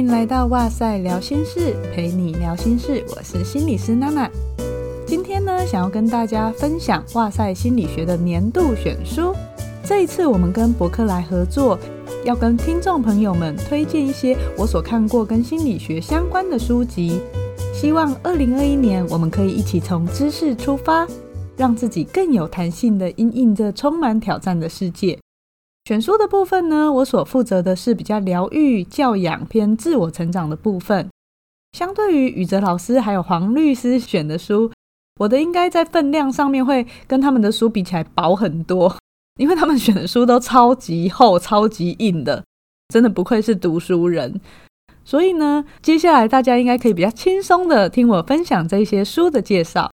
迎来到哇塞聊心室，陪你聊心事。我是心理师娜娜。今天呢，想要跟大家分享哇塞心理学的年度选书。这一次，我们跟博客来合作，要跟听众朋友们推荐一些我所看过跟心理学相关的书籍。希望二零二一年，我们可以一起从知识出发，让自己更有弹性的因应这充满挑战的世界。选书的部分呢，我所负责的是比较疗愈、教养偏自我成长的部分。相对于宇哲老师还有黄律师选的书，我的应该在分量上面会跟他们的书比起来薄很多，因为他们选的书都超级厚、超级硬的，真的不愧是读书人。所以呢，接下来大家应该可以比较轻松的听我分享这些书的介绍。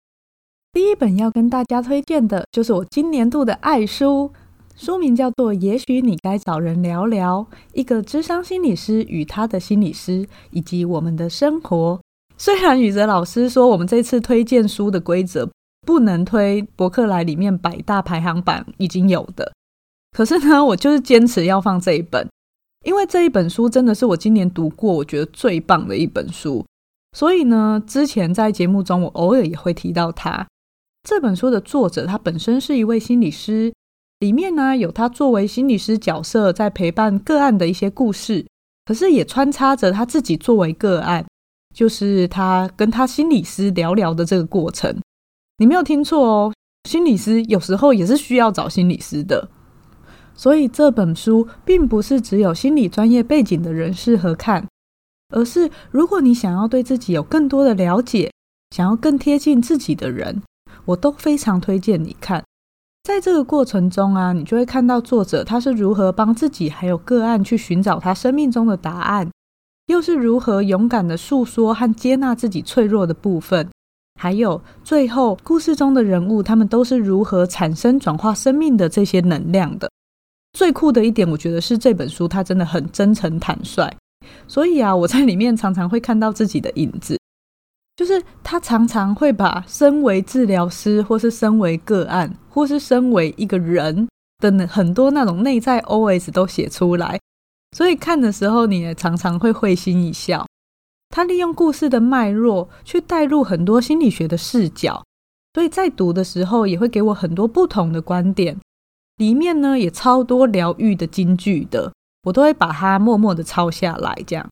第一本要跟大家推荐的就是我今年度的爱书。书名叫做《也许你该找人聊聊》，一个智商心理师与他的心理师以及我们的生活。虽然宇哲老师说我们这次推荐书的规则不能推博客来里面百大排行榜已经有的，可是呢，我就是坚持要放这一本，因为这一本书真的是我今年读过我觉得最棒的一本书。所以呢，之前在节目中我偶尔也会提到它。这本书的作者他本身是一位心理师。里面呢，有他作为心理师角色在陪伴个案的一些故事，可是也穿插着他自己作为个案，就是他跟他心理师聊聊的这个过程。你没有听错哦，心理师有时候也是需要找心理师的。所以这本书并不是只有心理专业背景的人适合看，而是如果你想要对自己有更多的了解，想要更贴近自己的人，我都非常推荐你看。在这个过程中啊，你就会看到作者他是如何帮自己还有个案去寻找他生命中的答案，又是如何勇敢的诉说和接纳自己脆弱的部分，还有最后故事中的人物他们都是如何产生转化生命的这些能量的。最酷的一点，我觉得是这本书它真的很真诚坦率，所以啊，我在里面常常会看到自己的影子。就是他常常会把身为治疗师，或是身为个案，或是身为一个人的很多那种内在 OS 都写出来，所以看的时候你也常常会会心一笑。他利用故事的脉络去带入很多心理学的视角，所以在读的时候也会给我很多不同的观点。里面呢也超多疗愈的金句的，我都会把它默默的抄下来，这样。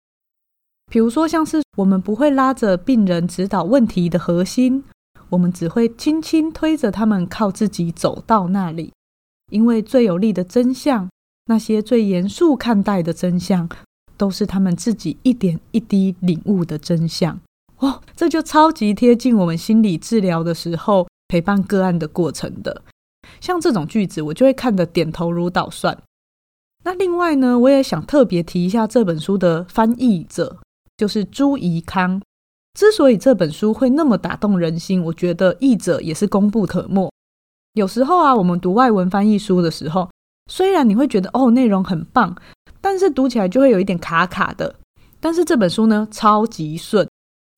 比如说，像是我们不会拉着病人指导问题的核心，我们只会轻轻推着他们靠自己走到那里。因为最有力的真相，那些最严肃看待的真相，都是他们自己一点一滴领悟的真相。哦，这就超级贴近我们心理治疗的时候陪伴个案的过程的。像这种句子，我就会看得点头如捣蒜。那另外呢，我也想特别提一下这本书的翻译者。就是朱怡康。之所以这本书会那么打动人心，我觉得译者也是功不可没。有时候啊，我们读外文翻译书的时候，虽然你会觉得哦，内容很棒，但是读起来就会有一点卡卡的。但是这本书呢，超级顺，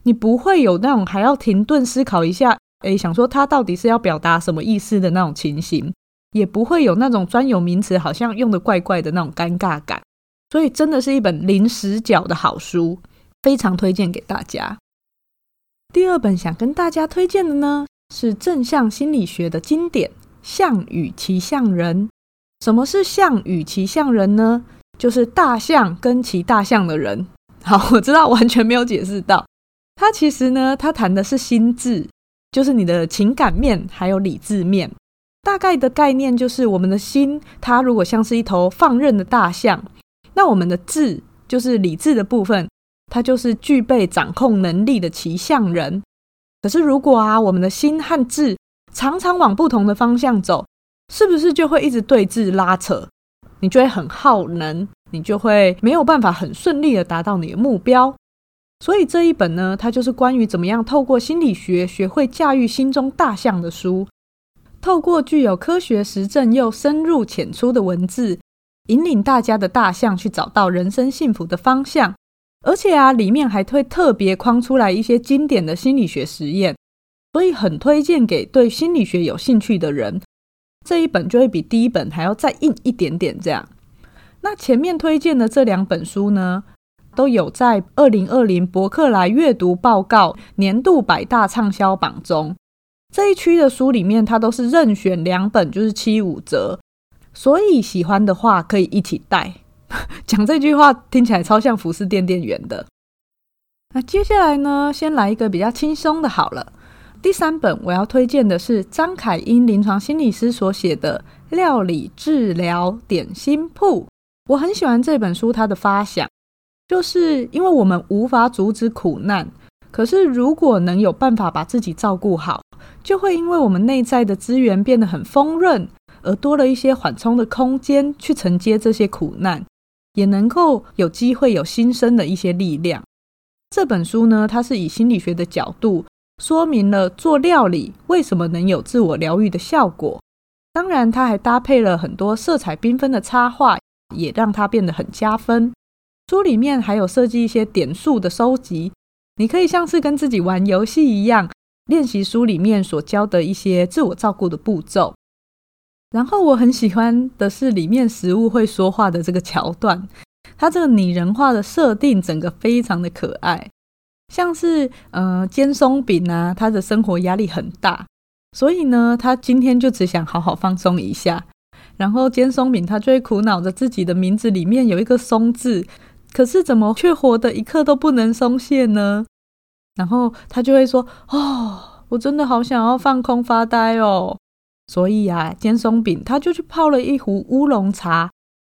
你不会有那种还要停顿思考一下，诶，想说它到底是要表达什么意思的那种情形，也不会有那种专有名词好像用得怪怪的那种尴尬感。所以真的是一本零死角的好书。非常推荐给大家。第二本想跟大家推荐的呢，是正向心理学的经典《象与骑象人》。什么是象与骑象人呢？就是大象跟骑大象的人。好，我知道完全没有解释到。它其实呢，它谈的是心智，就是你的情感面还有理智面。大概的概念就是，我们的心，它如果像是一头放任的大象，那我们的智就是理智的部分。他就是具备掌控能力的骑象人。可是，如果啊，我们的心和智常常往不同的方向走，是不是就会一直对峙拉扯？你就会很耗能，你就会没有办法很顺利的达到你的目标。所以这一本呢，它就是关于怎么样透过心理学学会驾驭心中大象的书。透过具有科学实证又深入浅出的文字，引领大家的大象去找到人生幸福的方向。而且啊，里面还会特别框出来一些经典的心理学实验，所以很推荐给对心理学有兴趣的人。这一本就会比第一本还要再硬一点点。这样，那前面推荐的这两本书呢，都有在二零二零博客来阅读报告年度百大畅销榜中。这一区的书里面，它都是任选两本，就是七五折。所以喜欢的话可以一起带。讲这句话听起来超像服饰店店员的。那接下来呢，先来一个比较轻松的好了。第三本我要推荐的是张凯英临床心理师所写的《料理治疗点心铺》。我很喜欢这本书，它的发想就是因为我们无法阻止苦难，可是如果能有办法把自己照顾好，就会因为我们内在的资源变得很丰润，而多了一些缓冲的空间去承接这些苦难，也能够有机会有新生的一些力量。这本书呢，它是以心理学的角度说明了做料理为什么能有自我疗愈的效果。当然，它还搭配了很多色彩缤纷的插画，也让它变得很加分。书里面还有设计一些点数的收集，你可以像是跟自己玩游戏一样，练习书里面所教的一些自我照顾的步骤。然后我很喜欢的是里面食物会说话的这个桥段。它这个拟人化的设定，整个非常的可爱，像是呃煎松饼啊，他的生活压力很大，所以呢，他今天就只想好好放松一下。然后煎松饼他就会苦恼着自己的名字里面有一个“松”字，可是怎么却活得一刻都不能松懈呢？然后他就会说：“哦，我真的好想要放空发呆哦。”所以啊，煎松饼他就去泡了一壶乌龙茶。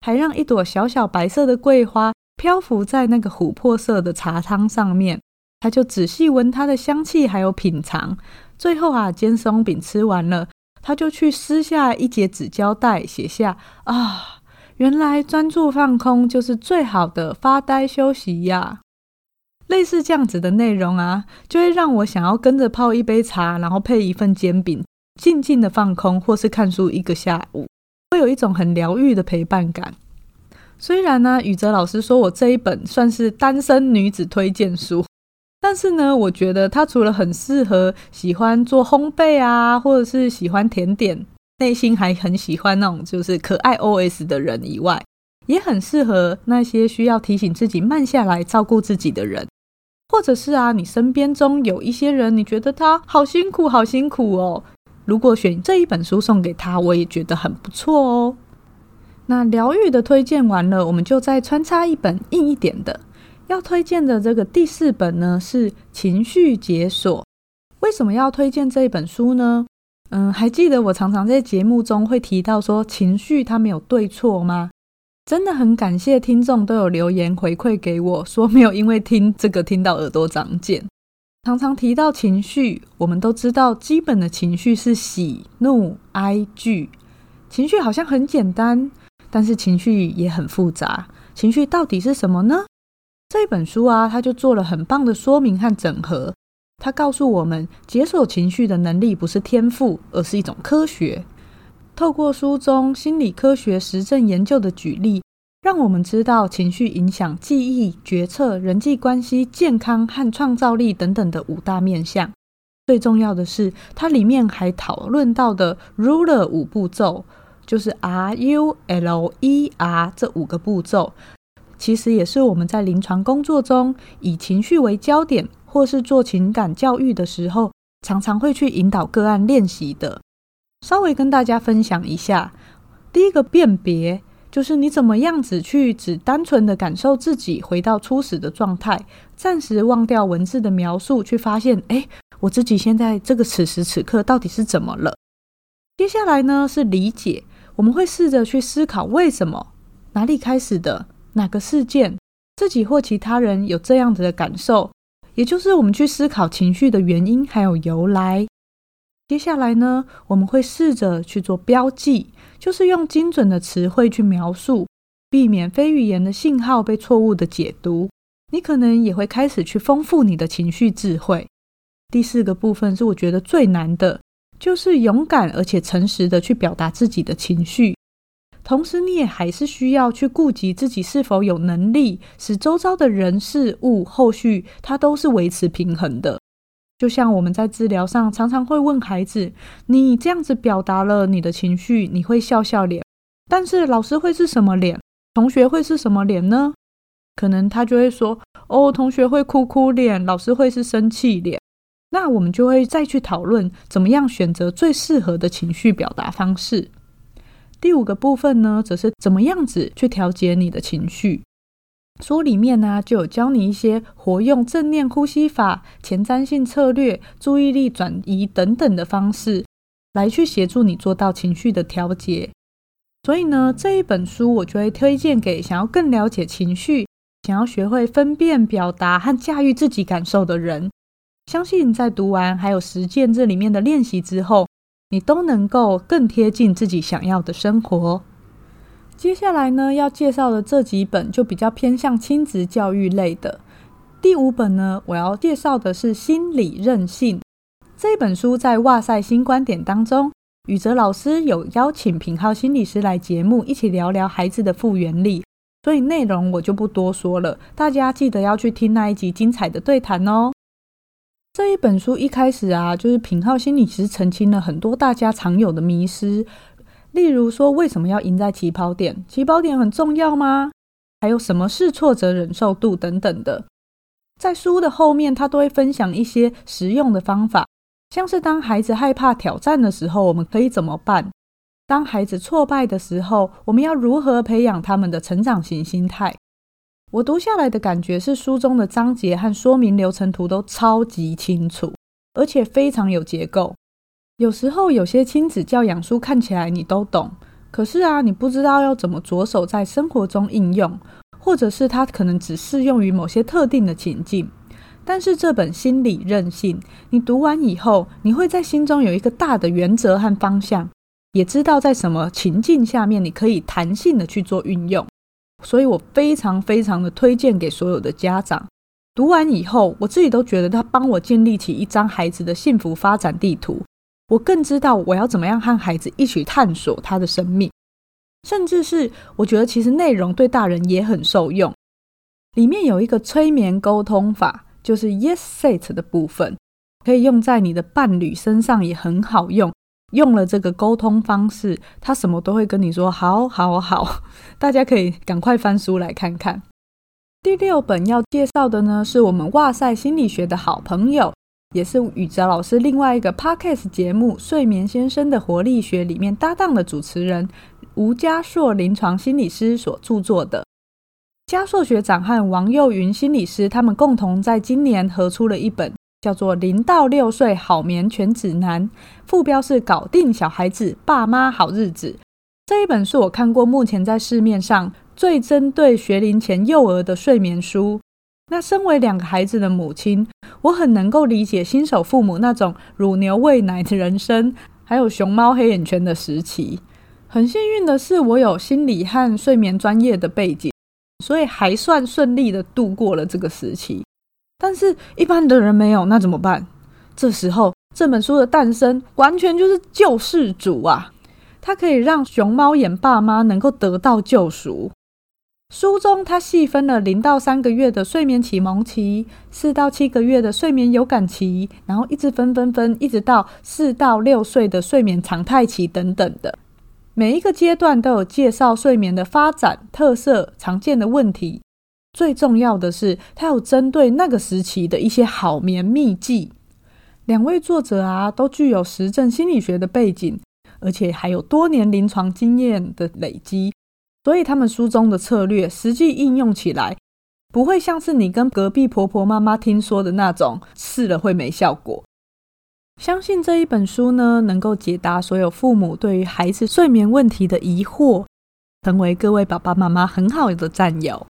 还让一朵小小白色的桂花漂浮在那个琥珀色的茶汤上面，他就仔细闻它的香气，还有品尝。最后啊，煎松饼吃完了，他就去撕下一截纸胶带，写下：“啊，原来专注放空就是最好的发呆休息呀。”类似这样子的内容啊，就会让我想要跟着泡一杯茶，然后配一份煎饼，静静的放空，或是看书一个下午。会有一种很疗愈的陪伴感。虽然呢，宇哲老师说我这一本算是单身女子推荐书，但是呢，我觉得它除了很适合喜欢做烘焙啊，或者是喜欢甜点，内心还很喜欢那种就是可爱 OS 的人以外，也很适合那些需要提醒自己慢下来照顾自己的人，或者是啊，你身边中有一些人，你觉得他好辛苦，好辛苦哦。如果选这一本书送给他，我也觉得很不错哦。那疗愈的推荐完了，我们就再穿插一本硬一点的。要推荐的这个第四本呢，是《情绪解锁》。为什么要推荐这一本书呢？嗯，还记得我常常在节目中会提到说，情绪它没有对错吗？真的很感谢听众都有留言回馈给我，说没有因为听这个听到耳朵长茧。常常提到情绪，我们都知道基本的情绪是喜怒哀惧。情绪好像很简单，但是情绪也很复杂。情绪到底是什么呢？这本书啊，它就做了很棒的说明和整合。它告诉我们，解锁情绪的能力不是天赋，而是一种科学。透过书中心理科学实证研究的举例。让我们知道情绪影响记忆、决策、人际关系、健康和创造力等等的五大面向。最重要的是，它里面还讨论到的 RULER 五步骤，就是 R U L E R 这五个步骤，其实也是我们在临床工作中以情绪为焦点，或是做情感教育的时候，常常会去引导个案练习的。稍微跟大家分享一下，第一个辨别。就是你怎么样子去只单纯的感受自己回到初始的状态，暂时忘掉文字的描述，去发现，哎，我自己现在这个此时此刻到底是怎么了？接下来呢是理解，我们会试着去思考为什么，哪里开始的，哪个事件，自己或其他人有这样子的感受，也就是我们去思考情绪的原因还有由来。接下来呢，我们会试着去做标记。就是用精准的词汇去描述，避免非语言的信号被错误的解读。你可能也会开始去丰富你的情绪智慧。第四个部分是我觉得最难的，就是勇敢而且诚实的去表达自己的情绪。同时，你也还是需要去顾及自己是否有能力使周遭的人事物后续它都是维持平衡的。就像我们在治疗上常常会问孩子：“你这样子表达了你的情绪，你会笑笑脸，但是老师会是什么脸？同学会是什么脸呢？”可能他就会说：“哦，同学会哭哭脸，老师会是生气脸。”那我们就会再去讨论怎么样选择最适合的情绪表达方式。第五个部分呢，则是怎么样子去调节你的情绪。书里面呢，就有教你一些活用正念呼吸法、前瞻性策略、注意力转移等等的方式，来去协助你做到情绪的调节。所以呢，这一本书我就会推荐给想要更了解情绪、想要学会分辨、表达和驾驭自己感受的人。相信在读完还有实践这里面的练习之后，你都能够更贴近自己想要的生活。接下来呢，要介绍的这几本就比较偏向亲子教育类的。第五本呢，我要介绍的是《心理韧性》这本书，在哇塞新观点当中，宇哲老师有邀请品浩心理师来节目，一起聊聊孩子的复原力，所以内容我就不多说了，大家记得要去听那一集精彩的对谈哦。这一本书一开始啊，就是品浩心理师澄清了很多大家常有的迷失。例如说，为什么要赢在起跑点？起跑点很重要吗？还有什么是挫折忍受度等等的，在书的后面，他都会分享一些实用的方法，像是当孩子害怕挑战的时候，我们可以怎么办？当孩子挫败的时候，我们要如何培养他们的成长型心态？我读下来的感觉是，书中的章节和说明流程图都超级清楚，而且非常有结构。有时候有些亲子教养书看起来你都懂，可是啊，你不知道要怎么着手在生活中应用，或者是它可能只适用于某些特定的情境。但是这本心理韧性，你读完以后，你会在心中有一个大的原则和方向，也知道在什么情境下面你可以弹性的去做运用。所以我非常非常的推荐给所有的家长。读完以后，我自己都觉得它帮我建立起一张孩子的幸福发展地图。我更知道我要怎么样和孩子一起探索他的生命，甚至是我觉得其实内容对大人也很受用。里面有一个催眠沟通法，就是 Yes Set 的部分，可以用在你的伴侣身上也很好用。用了这个沟通方式，他什么都会跟你说好好好。大家可以赶快翻书来看看。第六本要介绍的呢，是我们哇塞心理学的好朋友。也是宇哲老师另外一个 podcast 节目《睡眠先生的活力学》里面搭档的主持人吴家硕临床心理师所著作的。家硕学长和王幼云心理师他们共同在今年合出了一本叫做《零到六岁好眠全指南》，副标是“搞定小孩子，爸妈好日子”。这一本是我看过目前在市面上最针对学龄前幼儿的睡眠书。那身为两个孩子的母亲，我很能够理解新手父母那种乳牛喂奶的人生，还有熊猫黑眼圈的时期。很幸运的是，我有心理和睡眠专业的背景，所以还算顺利的度过了这个时期。但是，一般的人没有，那怎么办？这时候，这本书的诞生完全就是救世主啊！它可以让熊猫眼爸妈能够得到救赎。书中，他细分了零到三个月的睡眠启蒙期，四到七个月的睡眠有感期，然后一直分分分，一直到四到六岁的睡眠常态期等等的。每一个阶段都有介绍睡眠的发展特色、常见的问题。最重要的是，他有针对那个时期的一些好眠秘技。两位作者啊，都具有实证心理学的背景，而且还有多年临床经验的累积。所以他们书中的策略实际应用起来，不会像是你跟隔壁婆婆妈妈听说的那种试了会没效果。相信这一本书呢，能够解答所有父母对于孩子睡眠问题的疑惑，成为各位爸爸妈妈很好的战友。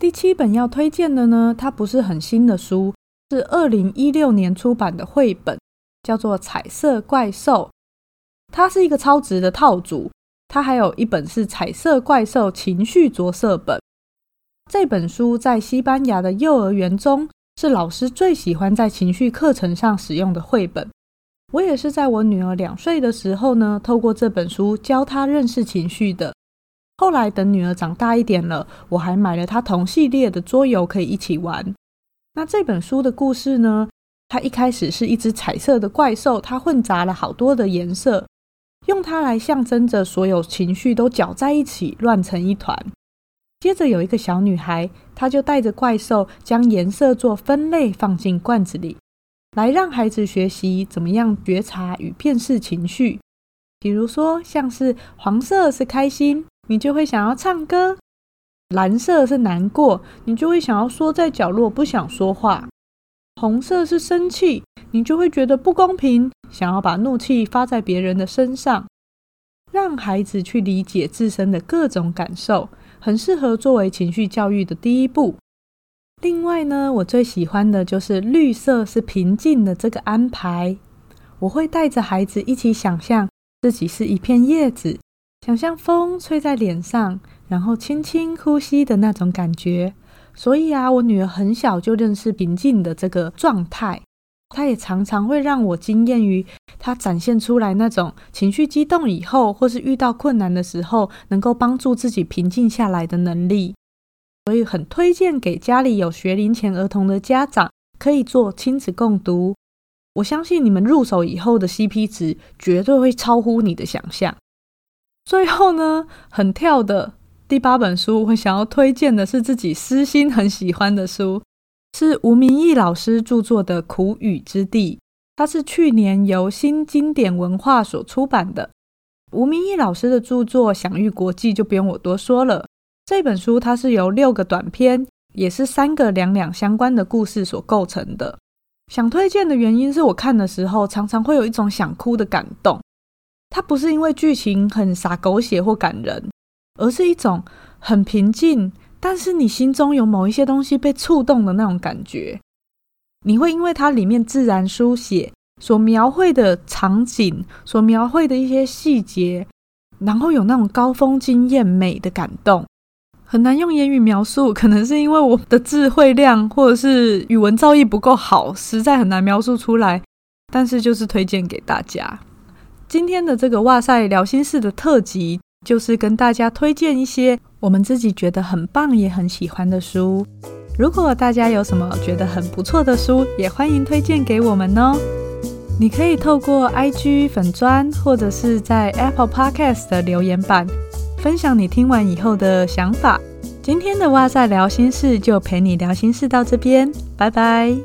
第七本要推荐的呢，它不是很新的书，是二零一六年出版的绘本，叫做《彩色怪兽》，它是一个超值的套组。它还有一本是《彩色怪兽情绪着色本》，这本书在西班牙的幼儿园中是老师最喜欢在情绪课程上使用的绘本。我也是在我女儿两岁的时候呢，透过这本书教她认识情绪的。后来等女儿长大一点了，我还买了她同系列的桌游可以一起玩。那这本书的故事呢，它一开始是一只彩色的怪兽，它混杂了好多的颜色。用它来象征着所有情绪都搅在一起，乱成一团。接着有一个小女孩，她就带着怪兽将颜色做分类放进罐子里，来让孩子学习怎么样觉察与辨识情绪。比如说，像是黄色是开心，你就会想要唱歌；蓝色是难过，你就会想要缩在角落不想说话；红色是生气，你就会觉得不公平，想要把怒气发在别人的身上。让孩子去理解自身的各种感受。很适合作为情绪教育的第一步。另外呢，我最喜欢的就是绿色是平静的这个安排。我会带着孩子一起想象自己是一片叶子，想象风吹在脸上，然后轻轻呼吸的那种感觉。所以啊，我女儿很小就认识平静的这个状态。她也常常会让我惊艳于她展现出来那种情绪激动以后，或是遇到困难的时候，能够帮助自己平静下来的能力。所以很推荐给家里有学龄前儿童的家长，可以做亲子共读。我相信你们入手以后的 CP 值绝对会超乎你的想象。最后呢，很跳的第八本书，我想要推荐的是自己私心很喜欢的书。是吴明益老师著作的《苦雨之地》，它是去年由新经典文化所出版的。吴明益老师的著作享誉国际，就不用我多说了。这本书它是由六个短篇，也是三个两两相关的故事所构成的。想推荐的原因是我看的时候，常常会有一种想哭的感动。它不是因为剧情很洒狗血或感人，而是一种很平静。但是你心中有某一些东西被触动的那种感觉，你会因为它里面自然书写所描绘的场景，所描绘的一些细节，然后有那种高峰惊艳美的感动，很难用言语描述。可能是因为我的智慧量或者是语文造诣不够好，实在很难描述出来。但是就是推荐给大家。今天的这个哇塞聊心室的特辑，就是跟大家推荐一些。我们自己觉得很棒也很喜欢的书，如果大家有什么觉得很不错的书，也欢迎推荐给我们哦。你可以透过 IG 粉砖，或者是在 Apple Podcast 的留言板，分享你听完以后的想法。今天的哇塞聊心事就陪你聊心事到这边，拜拜。